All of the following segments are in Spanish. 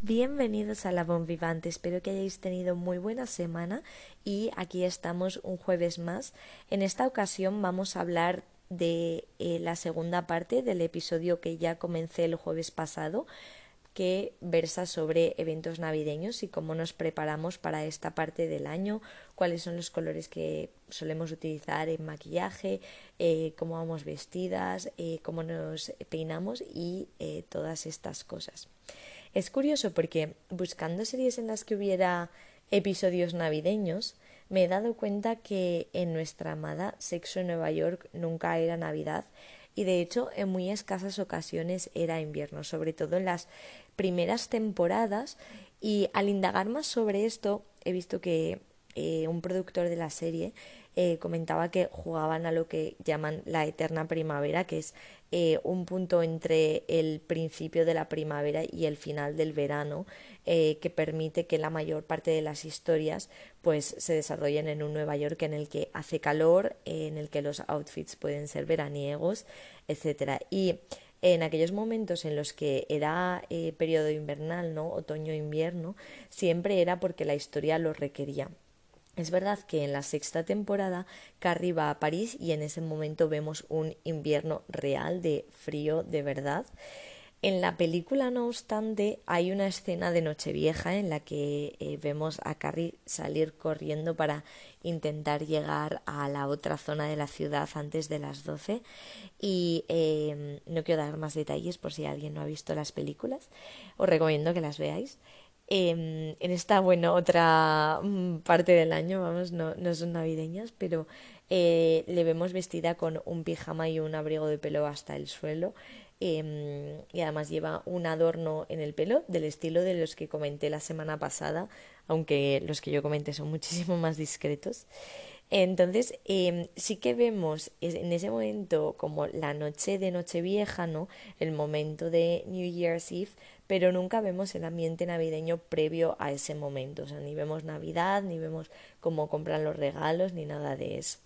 Bienvenidos a La Bon Vivante, espero que hayáis tenido muy buena semana y aquí estamos un jueves más. En esta ocasión vamos a hablar de eh, la segunda parte del episodio que ya comencé el jueves pasado, que versa sobre eventos navideños y cómo nos preparamos para esta parte del año, cuáles son los colores que solemos utilizar en maquillaje, eh, cómo vamos vestidas, eh, cómo nos peinamos y eh, todas estas cosas. Es curioso porque buscando series en las que hubiera episodios navideños, me he dado cuenta que en nuestra amada Sexo en Nueva York nunca era Navidad y de hecho en muy escasas ocasiones era invierno, sobre todo en las primeras temporadas y al indagar más sobre esto he visto que eh, un productor de la serie eh, comentaba que jugaban a lo que llaman la eterna primavera, que es eh, un punto entre el principio de la primavera y el final del verano, que permite que la mayor parte de las historias pues se desarrollen en un Nueva York en el que hace calor, en el que los outfits pueden ser veraniegos, etcétera. Y en aquellos momentos en los que era eh, periodo invernal, ¿no? Otoño-invierno, siempre era porque la historia lo requería. Es verdad que en la sexta temporada Carrie va a París y en ese momento vemos un invierno real de frío de verdad. En la película, no obstante, hay una escena de Nochevieja en la que eh, vemos a Carrie salir corriendo para intentar llegar a la otra zona de la ciudad antes de las doce y eh, no quiero dar más detalles por si alguien no ha visto las películas. Os recomiendo que las veáis. Em, en esta, bueno, otra mm, parte del año, vamos, no, no son navideñas, pero eh, le vemos vestida con un pijama y un abrigo de pelo hasta el suelo Em, y además lleva un adorno en el pelo del estilo de los que comenté la semana pasada, aunque los que yo comenté son muchísimo más discretos. Entonces, em, sí que vemos en ese momento como la noche de Nochevieja, ¿no? El momento de New Year's Eve, pero nunca vemos el ambiente navideño previo a ese momento. O sea, ni vemos Navidad, ni vemos cómo compran los regalos, ni nada de eso.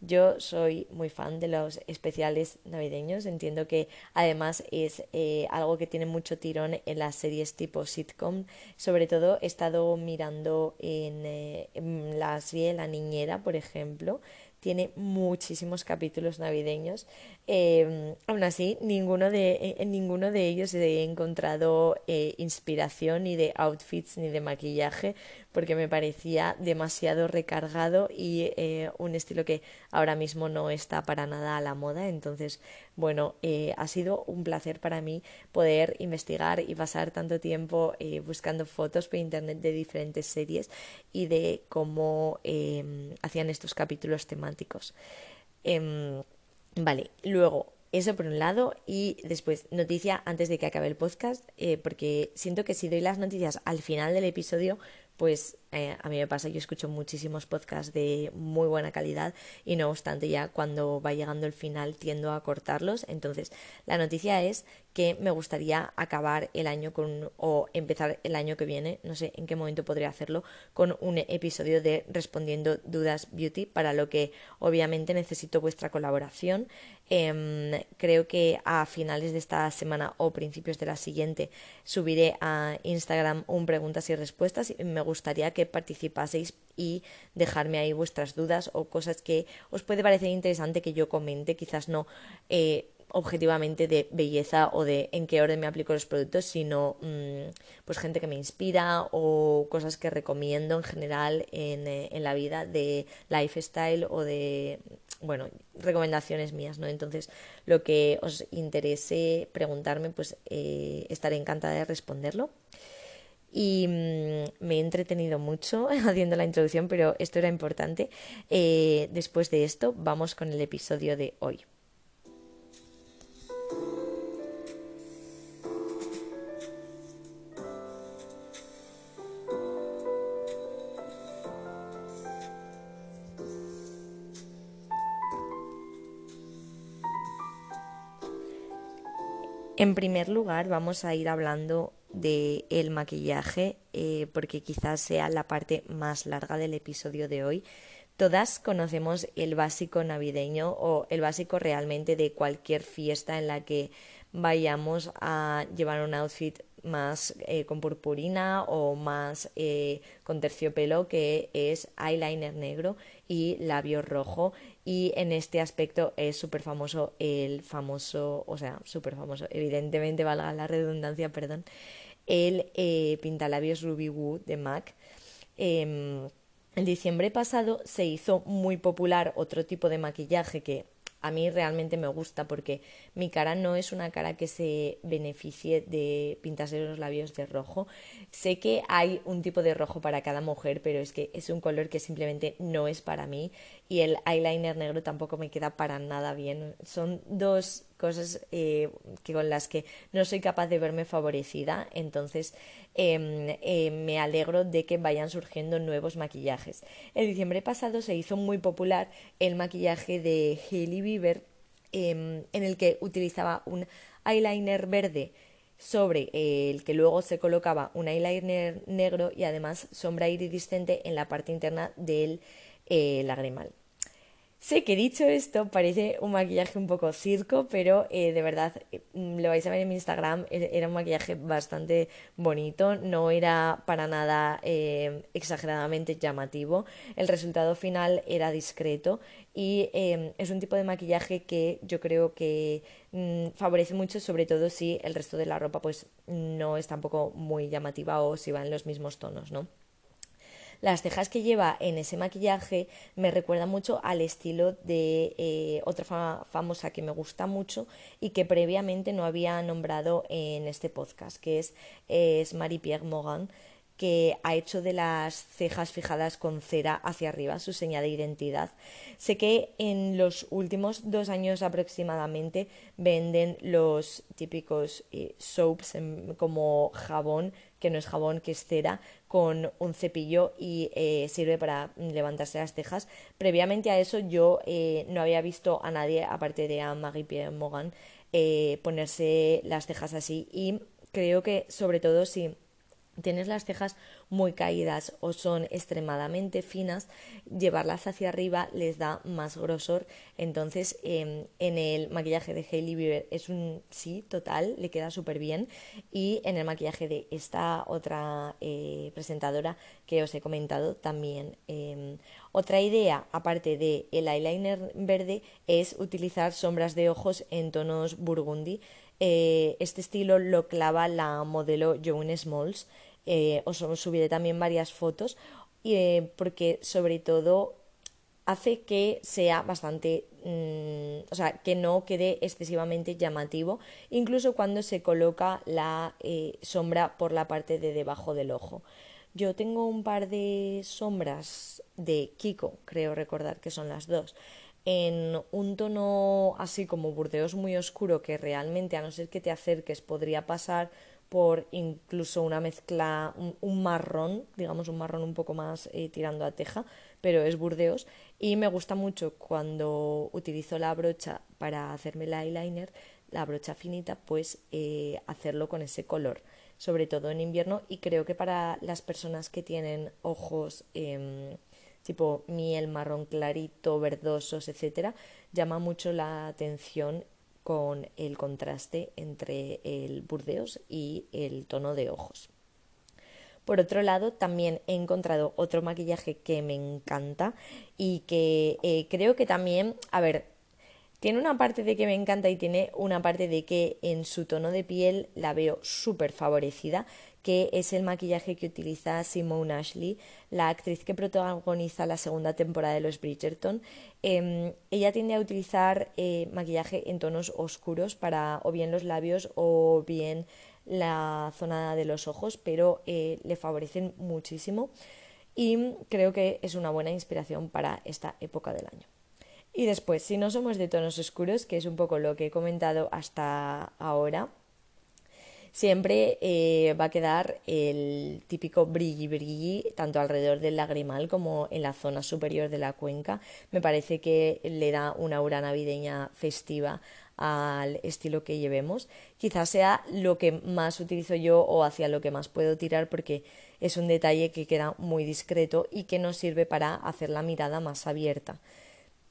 Yo soy muy fan de los especiales navideños, entiendo que además es eh, algo que tiene mucho tirón en las series tipo sitcom. Sobre todo he estado mirando en, eh, en la serie La Niñera, por ejemplo, tiene muchísimos capítulos navideños. Eh, aún así, ninguno de, en ninguno de ellos he encontrado eh, inspiración ni de outfits ni de maquillaje porque me parecía demasiado recargado y eh, un estilo que ahora mismo no está para nada a la moda. Entonces, bueno, eh, ha sido un placer para mí poder investigar y pasar tanto tiempo eh, buscando fotos por internet de diferentes series y de cómo em, hacían estos capítulos temáticos. Em, vale, luego eso por un lado y después noticia antes de que acabe el podcast porque siento que si doy las noticias al final del episodio pues eh, a mí me pasa, yo escucho muchísimos podcasts de muy buena calidad y no obstante ya cuando va llegando el final tiendo a cortarlos. Entonces la noticia es que me gustaría acabar el año con o empezar el año que viene, no sé en qué momento podría hacerlo, con un episodio de Respondiendo Dudas Beauty, para lo que obviamente necesito vuestra colaboración. Em, creo que a finales de esta semana o principios de la siguiente subiré a Instagram un preguntas y respuestas. Y me gustaría que participaseis y dejarme ahí vuestras dudas o cosas que os puede parecer interesante que yo comente, quizás no eh, objetivamente de belleza o de en qué orden me aplico los productos, sino mm, pues gente que me inspira o cosas que recomiendo en general en, eh, en la vida de lifestyle o de bueno, recomendaciones mías, ¿no? Entonces, lo que os interese preguntarme, pues eh, estaré encantada de responderlo. Y mm, me he entretenido mucho haciendo la introducción, pero esto era importante. Eh, después de esto, vamos con el episodio de hoy. En primer lugar, vamos a ir hablando del maquillaje, eh, porque quizás sea la parte más larga del episodio de hoy. Todas conocemos el básico navideño o el básico realmente de cualquier fiesta en la que vayamos a llevar un outfit más eh, con purpurina o más eh, con terciopelo que es eyeliner negro y labio rojo y en este aspecto es súper famoso el famoso, o sea, súper famoso, evidentemente valga la redundancia, perdón, el eh, pintalabios Ruby Woo de MAC. Eh, en diciembre pasado se hizo muy popular otro tipo de maquillaje que a mí realmente me gusta porque mi cara no es una cara que se beneficie de pintarse los labios de rojo. Sé que hay un tipo de rojo para cada mujer, pero es que es un color que simplemente no es para mí y el eyeliner negro tampoco me queda para nada bien. Son dos cosas eh, que con las que no soy capaz de verme favorecida, entonces em, eh, me alegro de que vayan surgiendo nuevos maquillajes. El diciembre pasado se hizo muy popular el maquillaje de Hailey Bieber, em, en el que utilizaba un eyeliner verde sobre el que luego se colocaba un eyeliner negro y además sombra iridiscente en la parte interna del eh, lagrimal. Sé que dicho esto parece un maquillaje un poco circo, pero eh, de verdad eh, mm, lo vais a ver en mi Instagram, e-, era un maquillaje bastante bonito, no era para nada eh, exageradamente llamativo, el resultado final era discreto y em, es un tipo de maquillaje que yo creo que mm, favorece mucho, sobre todo si el resto de la ropa pues no es tampoco muy llamativa o si va en los mismos tonos, ¿no? Las cejas que lleva en ese maquillaje me recuerdan mucho al estilo de eh, otra famosa que me gusta mucho y que previamente no había nombrado en este podcast, que es, es Marie-Pierre Morin que ha hecho de las cejas fijadas con cera hacia arriba su señal de identidad. Sé que en los últimos dos años aproximadamente venden los típicos eh, soaps como jabón, que no es jabón, que es cera, con un cepillo y eh, sirve para levantarse las cejas. Previamente a eso yo eh, no había visto a nadie, aparte de a Marie-Pierre Mogan, ponerse las cejas así y creo que sobre todo si tienes las cejas muy caídas o son extremadamente finas, llevarlas hacia arriba les da más grosor. Entonces, em, en el maquillaje de Hailey Bieber es un sí total, le queda súper bien. Y en el maquillaje de esta otra eh, presentadora que os he comentado también. Em, otra idea, aparte de el eyeliner verde, es utilizar sombras de ojos en tonos burgundy. Eh, este estilo lo clava la modelo Joan Smalls eh, os subiré también varias fotos, eh, porque sobre todo hace que sea bastante, mm, o sea, que no quede excesivamente llamativo, incluso cuando se coloca la eh, sombra por la parte de debajo del ojo. Yo tengo un par de sombras de Kiko, creo recordar que son las dos, en un tono así como burdeos muy oscuro que realmente a no ser que te acerques podría pasar por incluso una mezcla, un, marrón, digamos un marrón un poco más eh, tirando a teja, pero es burdeos. Y me gusta mucho cuando utilizo la brocha para hacerme el eyeliner, la brocha finita, pues eh, hacerlo con ese color, sobre todo en invierno. Y creo que para las personas que tienen ojos em, tipo miel, marrón clarito, verdosos, etcétera, llama mucho la atención con el contraste entre el burdeos y el tono de ojos. Por otro lado, también he encontrado otro maquillaje que me encanta y que eh, creo que también, a ver, tiene una parte de que me encanta y tiene una parte de que en su tono de piel la veo súper favorecida, que es el maquillaje que utiliza Simone Ashley, la actriz que protagoniza la segunda temporada de Los Bridgerton. Em, ella tiende a utilizar eh, maquillaje en tonos oscuros para o bien los labios o bien la zona de los ojos, pero eh, le favorecen muchísimo y creo que es una buena inspiración para esta época del año. Y después, si no somos de tonos oscuros, que es un poco lo que he comentado hasta ahora, siempre eh, va a quedar el típico brilli brilli tanto alrededor del lagrimal como en la zona superior de la cuenca. Me parece que le da una aura navideña festiva al estilo que llevemos. Quizás sea lo que más utilizo yo o hacia lo que más puedo tirar porque es un detalle que queda muy discreto y que nos sirve para hacer la mirada más abierta.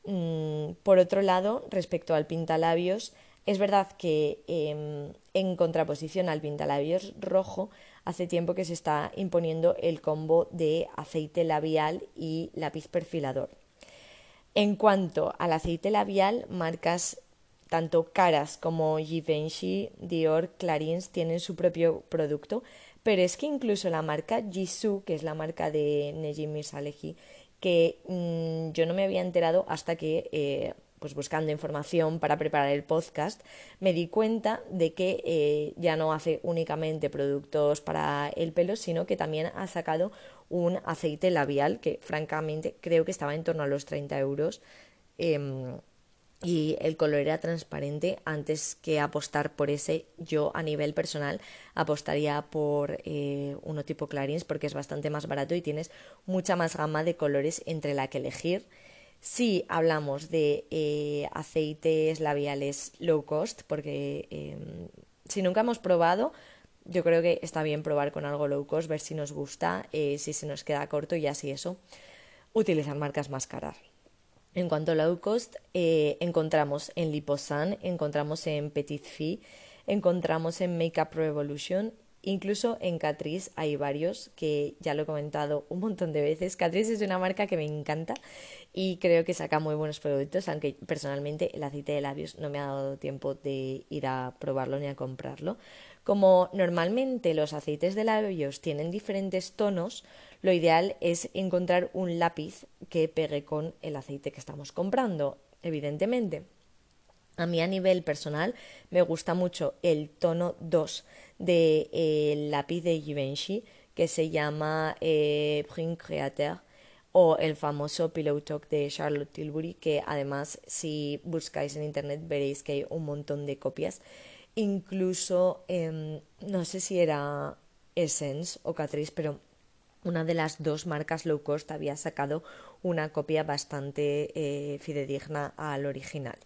Mm, por otro lado, respecto al pintalabios, es verdad que em, en contraposición al pintalabios rojo, hace tiempo que se está imponiendo el combo de aceite labial y lápiz perfilador. En cuanto al aceite labial, marcas tanto caras como Givenchy, Dior, Clarins tienen su propio producto, pero es que incluso la marca Jisoo, que es la marca de Nejim Misalehi, que mm, yo no me había enterado hasta que, eh, pues buscando información para preparar el podcast, me di cuenta de que eh, ya no hace únicamente productos para el pelo, sino que también ha sacado un aceite labial que francamente creo que estaba en torno a los 30 euros. Em, y el color era transparente antes que apostar por ese yo a nivel personal apostaría por eh, uno tipo Clarins porque es bastante más barato y tienes mucha más gama de colores entre la que elegir. Si hablamos de eh, aceites labiales low cost porque em, si nunca hemos probado yo creo que está bien probar con algo low cost ver si nos gusta eh, si se nos queda corto y así eso. Utilizar marcas más caras en cuanto a low cost, eh, encontramos en Liposan, encontramos en Petit Fee, encontramos en Makeup Revolution, incluso en Catrice hay varios que ya lo he comentado un montón de veces. Catrice es una marca que me encanta y creo que saca muy buenos productos, aunque personalmente el aceite de labios no me ha dado tiempo de ir a probarlo ni a comprarlo. Como normalmente los aceites de labios tienen diferentes tonos, lo ideal es encontrar un lápiz que pegue con el aceite que estamos comprando, evidentemente. A mí a nivel personal me gusta mucho el tono 2 del de, lápiz de Givenchy que se llama eh, Createur o el famoso Pillow Talk de Charlotte Tilbury que además si buscáis en internet veréis que hay un montón de copias incluso em, no sé si era Essence o Catrice pero una de las dos marcas low cost había sacado una copia bastante eh, fidedigna al original.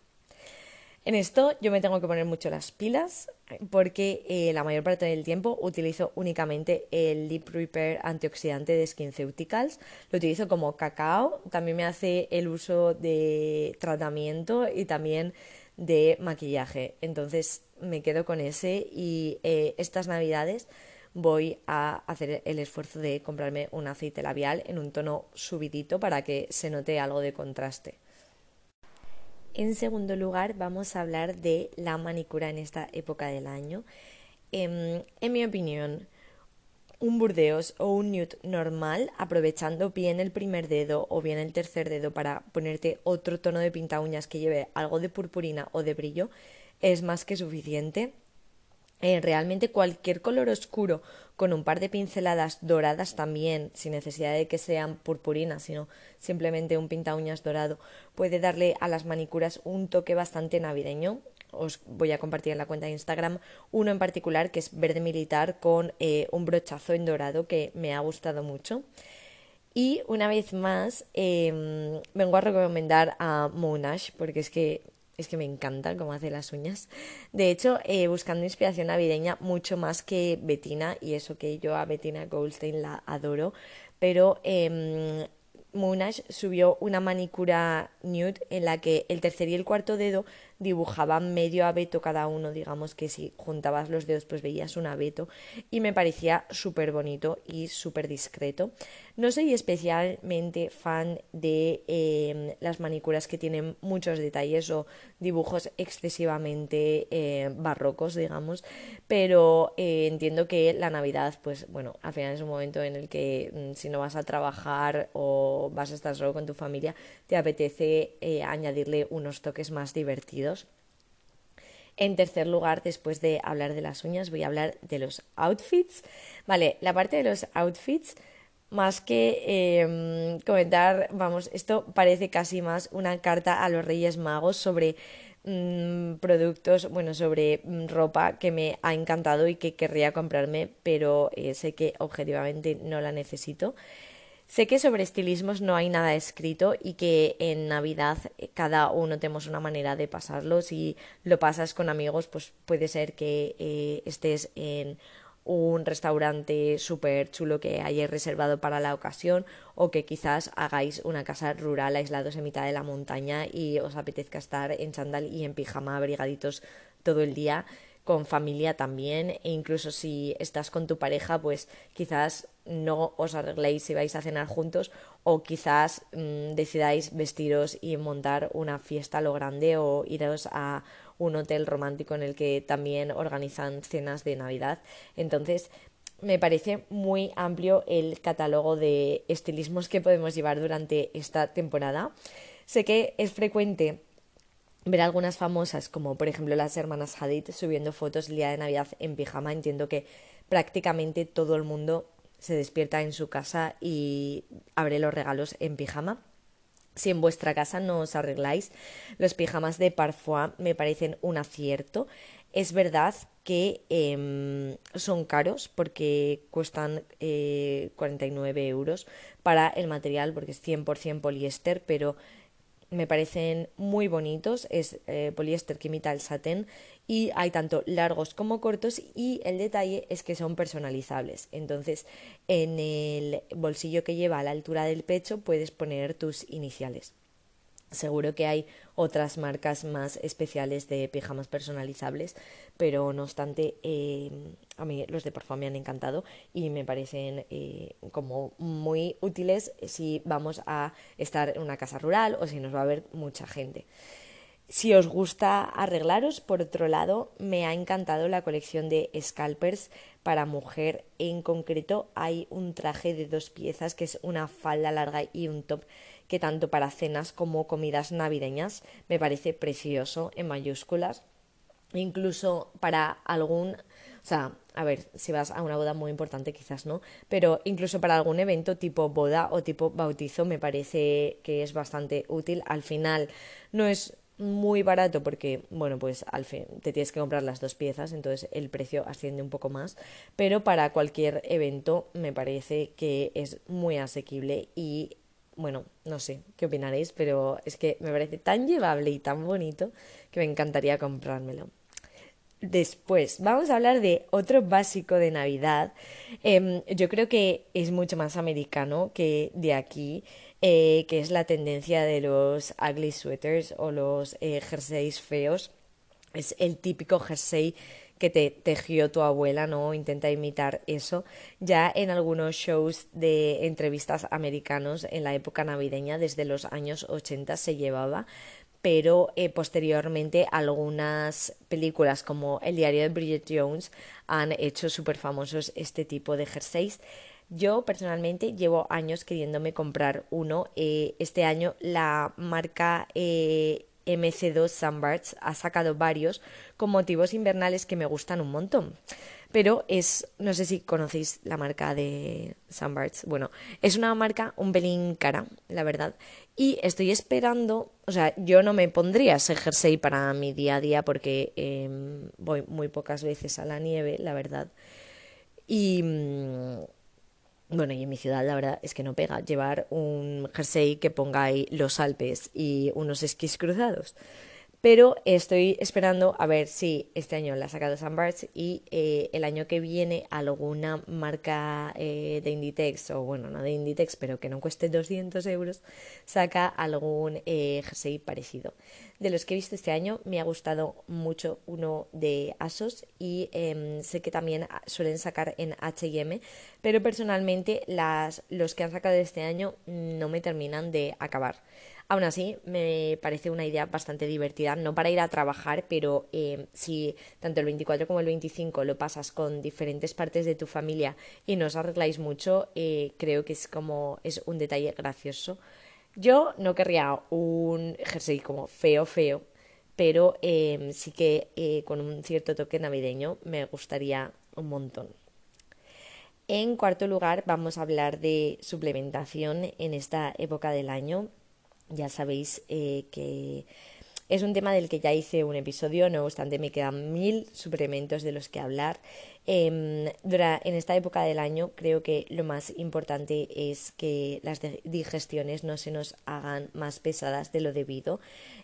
En esto yo me tengo que poner mucho las pilas porque eh, la mayor parte del tiempo utilizo únicamente el Lip Repair antioxidante de SkinCeuticals. Lo utilizo como cacao, también me hace el uso de tratamiento y también de maquillaje. Entonces me quedo con ese y eh, estas navidades voy a hacer el esfuerzo de comprarme un aceite labial en un tono subidito para que se note algo de contraste. En segundo lugar, vamos a hablar de la manicura en esta época del año. Em, en, mi opinión, un burdeos o un nude normal, aprovechando bien el primer dedo o bien el tercer dedo para ponerte otro tono de pinta uñas que lleve algo de purpurina o de brillo, es más que suficiente eh, realmente cualquier color oscuro con un par de pinceladas doradas también, sin necesidad de que sean purpurinas, sino simplemente un pinta uñas dorado, puede darle a las manicuras un toque bastante navideño. Os voy a compartir en la cuenta de Instagram uno en particular que es verde militar con eh, un brochazo en dorado que me ha gustado mucho. Y una vez más, em, vengo a recomendar a Monash porque es que es que me encanta cómo hace las uñas. De hecho, eh, buscando inspiración navideña mucho más que Bettina, y eso que yo a Bettina Goldstein la adoro, pero eh, subió una manicura nude en la que el tercer y el cuarto dedo dibujaban medio abeto cada uno, digamos que si juntabas los dedos pues veías un abeto y me parecía súper bonito y súper discreto. No soy especialmente fan de em, las manicuras que tienen muchos detalles o dibujos excesivamente eh, barrocos, digamos, pero eh, entiendo que la Navidad, pues bueno, al final es un momento en el que mm, si no vas a trabajar o vas a estar solo con tu familia, te apetece eh, añadirle unos toques más divertidos. En tercer lugar, después de hablar de las uñas, voy a hablar de los outfits. Vale, la parte de los outfits más que em, comentar, vamos, esto parece casi más una carta a los Reyes Magos sobre mm, productos, bueno, sobre mm, ropa que me ha encantado y que querría comprarme, pero eh, sé que objetivamente no la necesito. Sé que sobre estilismos no hay nada escrito y que en Navidad eh, cada uno tenemos una manera de pasarlo. Si lo pasas con amigos, pues puede ser que eh, estés en un restaurante súper chulo que hayáis reservado para la ocasión o que quizás hagáis una casa rural aislados en mitad de la montaña y os apetezca estar en chándal y en pijama abrigaditos todo el día con familia también e incluso si estás con tu pareja pues quizás no os arregléis si vais a cenar juntos o quizás mm, decidáis vestiros y montar una fiesta lo grande o iros a un hotel romántico en el que también organizan cenas de Navidad. Entonces, me parece muy amplio el catálogo de estilismos que podemos llevar durante esta temporada. Sé que es frecuente ver algunas famosas, como por ejemplo las hermanas Hadid, subiendo fotos el día de Navidad en pijama. Entiendo que prácticamente todo el mundo se despierta en su casa y abre los regalos en pijama. Si en vuestra casa no os arregláis, los pijamas de Parfois me parecen un acierto. Es verdad que em, son caros porque cuestan eh, 49 euros para el material porque es 100% poliéster, pero me parecen muy bonitos, es eh, poliéster que imita el satén y hay tanto largos como cortos y el detalle es que son personalizables. Entonces en el bolsillo que lleva a la altura del pecho puedes poner tus iniciales. Seguro que hay otras marcas más especiales de pijamas personalizables, pero no obstante, eh, a mí los de Parfum me han encantado y me parecen eh, como muy útiles si vamos a estar en una casa rural o si nos va a ver mucha gente. Si os gusta arreglaros, por otro lado, me ha encantado la colección de scalpers para mujer. En concreto, hay un traje de dos piezas que es una falda larga y un top que tanto para cenas como comidas navideñas me parece precioso en mayúsculas. Incluso para algún, o sea, a ver, si vas a una boda muy importante quizás no, pero incluso para algún evento tipo boda o tipo bautizo me parece que es bastante útil. Al final no es muy barato porque, bueno, pues al fin te tienes que comprar las dos piezas, entonces el precio asciende un poco más, pero para cualquier evento me parece que es muy asequible y bueno, no sé qué opinaréis, pero es que me parece tan llevable y tan bonito que me encantaría comprármelo. Después, vamos a hablar de otro básico de Navidad. Em, yo creo que es mucho más americano que de aquí, eh, que es la tendencia de los ugly sweaters o los eh, jerseys feos. Es el típico jersey que te tejió tu abuela, ¿no? Intenta imitar eso. Ya en algunos shows de entrevistas americanos en la época navideña, desde los años 80 se llevaba, pero eh, posteriormente algunas películas como El diario de Bridget Jones han hecho súper famosos este tipo de jerseys. Yo personalmente llevo años queriéndome comprar uno. Eh, este año la marca eh, MC2 Sunbirds ha sacado varios con motivos invernales que me gustan un montón. Pero es, no sé si conocéis la marca de Sunbirds. Bueno, es una marca un pelín cara, la verdad. Y estoy esperando, o sea, yo no me pondría ese jersey para mi día a día porque em, voy muy pocas veces a la nieve, la verdad. Y mm, bueno, y en mi ciudad la verdad es que no pega llevar un jersey que ponga ahí los Alpes y unos esquís cruzados. Pero estoy esperando a ver si este año la ha sacado Sunbirds y eh, el año que viene alguna marca eh, de Inditex, o bueno, no de Inditex, pero que no cueste 200 euros, saca algún eh, jersey parecido. De los que he visto este año me ha gustado mucho uno de Asos y em, sé que también suelen sacar en H&M, pero personalmente los que han sacado este año no me terminan de acabar. Aún así, me parece una idea bastante divertida, no para ir a trabajar, pero em, si tanto el 24 como el 25 lo pasas con diferentes partes de tu familia y no os arregláis mucho, eh, creo que es como es un detalle gracioso. Yo no querría un jersey como feo, feo, pero em, sí que eh, con un cierto toque navideño me gustaría un montón. En cuarto lugar, vamos a hablar de suplementación en esta época del año ya sabéis eh, que Es un tema del que ya hice un episodio, no obstante me quedan mil suplementos de los que hablar. Em, en esta época del año creo que lo más importante es que las digestiones no se nos hagan más pesadas de lo debido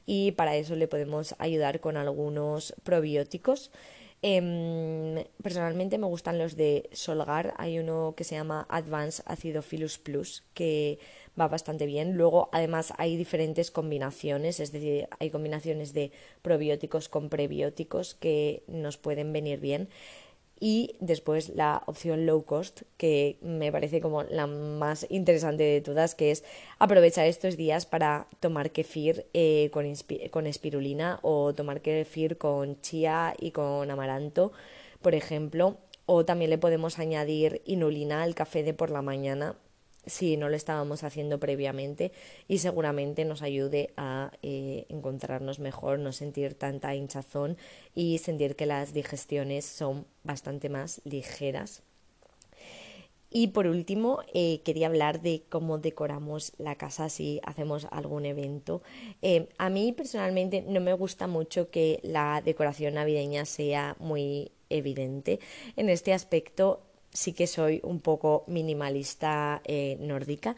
y para eso le podemos ayudar con algunos probióticos. Em, personalmente me gustan los de Solgar. Hay uno que se llama Advanced Acidophilus Plus que va bastante bien. Luego, además, hay diferentes combinaciones, es decir, hay combinaciones de probióticos con prebióticos que nos pueden venir bien. Y después la opción low cost, que me parece como la más interesante de todas, que es aprovechar estos días para tomar kefir eh, con, con espirulina o tomar kefir con chía y con amaranto, por ejemplo. O también le podemos añadir inulina al café de por la mañana si no lo estábamos haciendo previamente y seguramente nos ayude a eh, encontrarnos mejor, no sentir tanta hinchazón y sentir que las digestiones son bastante más ligeras. Y por último, eh, quería hablar de cómo decoramos la casa si hacemos algún evento. Eh, a mí personalmente no me gusta mucho que la decoración navideña sea muy evidente. En este aspecto sí que soy un poco minimalista eh, nórdica.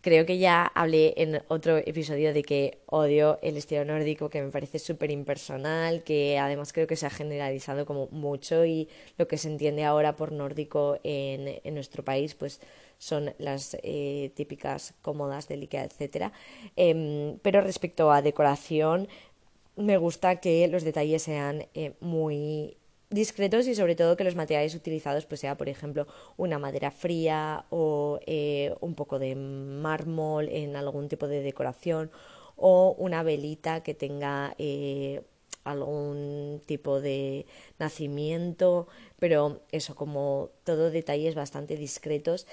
Creo que ya hablé en otro episodio de que odio el estilo nórdico, que me parece súper impersonal, que además creo que se ha generalizado como mucho y lo que se entiende ahora por nórdico en, nuestro país, pues son las eh, típicas cómodas del IKEA, etc. Em, pero respecto a decoración, me gusta que los detalles sean eh, muy discretos y sobre todo que los materiales utilizados pues sea por ejemplo una madera fría o eh, un poco de mármol en algún tipo de decoración o una velita que tenga eh, algún tipo de nacimiento pero eso como todo detalles bastante discretos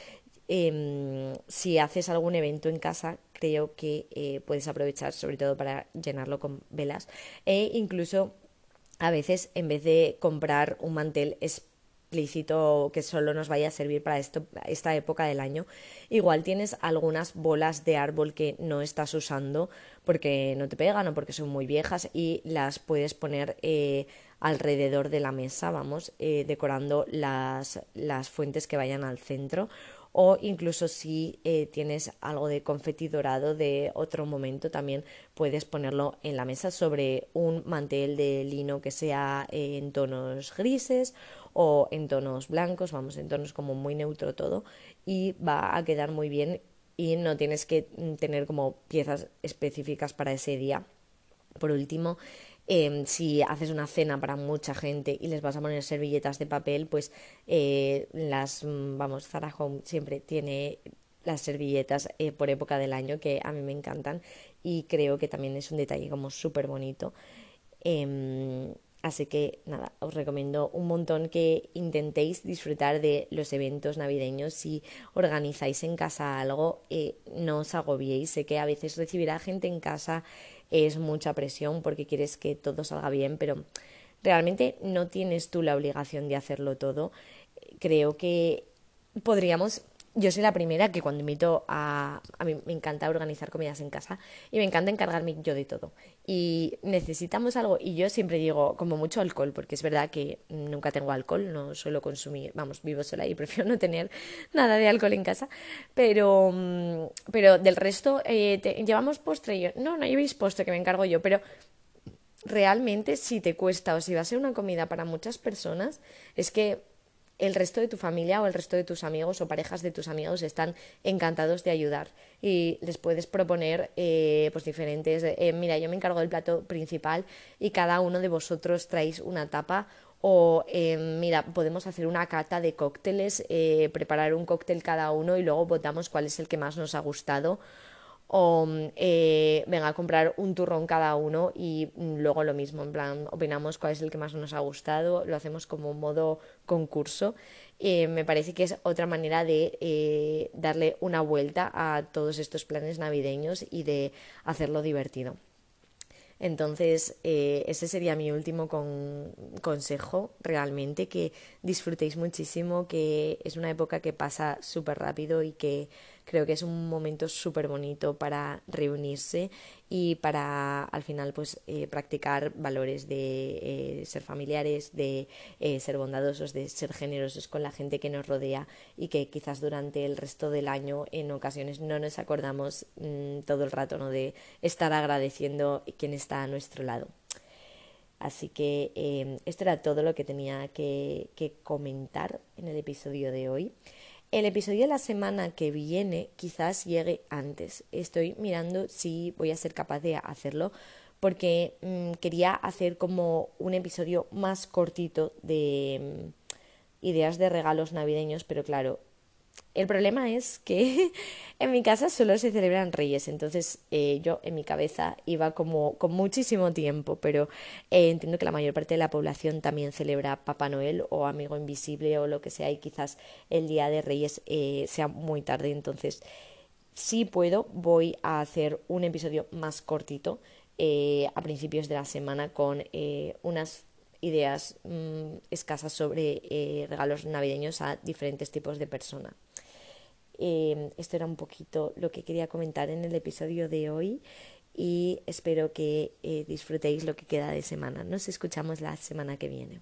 em, si haces algún evento en casa creo que eh, puedes aprovechar sobre todo para llenarlo con velas e incluso a veces en vez de comprar un mantel explícito que solo nos vaya a servir para esto, esta época del año, igual tienes algunas bolas de árbol que no estás usando porque no te pegan o porque son muy viejas y las puedes poner eh, alrededor de la mesa, vamos, eh, decorando las, las fuentes que vayan al centro o incluso si eh, tienes algo de confeti dorado de otro momento también puedes ponerlo en la mesa sobre un mantel de lino que sea en tonos grises o en tonos blancos, vamos, en tonos como muy neutro todo y va a quedar muy bien y no tienes que tener como piezas específicas para ese día. Por último, Em, si haces una cena para mucha gente y les vas a poner servilletas de papel, pues eh, las, mm, vamos, Zara Home siempre tiene las servilletas eh, por época del año que a mí me encantan y creo que también es un detalle como súper bonito. Em, así que nada, os recomiendo un montón que intentéis disfrutar de los eventos navideños. Si organizáis en casa algo, eh, no os agobiéis. Sé que a veces recibir a gente en casa es mucha presión porque quieres que todo salga bien, pero realmente no tienes tú la obligación de hacerlo todo. Creo que podríamos yo soy la primera que cuando invito a... A mí me encanta organizar comidas en casa y me encanta encargarme yo de todo. Y necesitamos algo y yo siempre digo como mucho alcohol, porque es verdad que nunca tengo alcohol, no suelo consumir, vamos, vivo sola y prefiero no tener nada de alcohol en casa. Pero, mm, pero del resto, eh, ¿llevamos postre? Yo, no, no llevéis postre, que me encargo yo, pero realmente si te cuesta o si va a ser una comida para muchas personas, es que el resto de tu familia o el resto de tus amigos o parejas de tus amigos están encantados de ayudar. Y les puedes proponer eh, pues diferentes eh, mira yo me encargo del plato principal y cada uno de vosotros traéis una tapa o eh, mira podemos hacer una cata de cócteles preparar un cóctel cada uno y luego votamos cuál es el que más nos ha gustado o eh, venga a comprar un turrón cada uno y luego lo mismo, en plan, opinamos cuál es el que más nos ha gustado, lo hacemos como modo concurso. Eh, me parece que es otra manera de eh, darle una vuelta a todos estos planes navideños y de hacerlo divertido. Entonces, ese sería mi último consejo, realmente, que disfrutéis muchísimo, que es una época que pasa súper rápido y que Creo que es un momento súper bonito para reunirse y para al final pues eh, practicar valores de eh, ser familiares, de eh, ser bondadosos, de ser generosos con la gente que nos rodea y que quizás durante el resto del año en ocasiones no nos acordamos mm, todo el rato ¿no? de estar agradeciendo quien está a nuestro lado. Así que esto era todo lo que tenía que, comentar en el episodio de hoy. El episodio de la semana que viene quizás llegue antes. Estoy mirando si voy a ser capaz de hacerlo porque mm, quería hacer como un episodio más cortito de mm, ideas de regalos navideños, pero claro, el problema es que en mi casa solo se celebran reyes, entonces eh, yo en mi cabeza iba como con muchísimo tiempo, pero eh, entiendo que la mayor parte de la población también celebra Papá Noel o Amigo Invisible o lo que sea y quizás el día de reyes eh, sea muy tarde, entonces si puedo voy a hacer un episodio más cortito a principios de la semana con unas ideas mm, escasas sobre regalos navideños a diferentes tipos de personas. Eh, esto era un poquito lo que quería comentar en el episodio de hoy y espero que eh, disfrutéis lo que queda de semana. Nos escuchamos la semana que viene.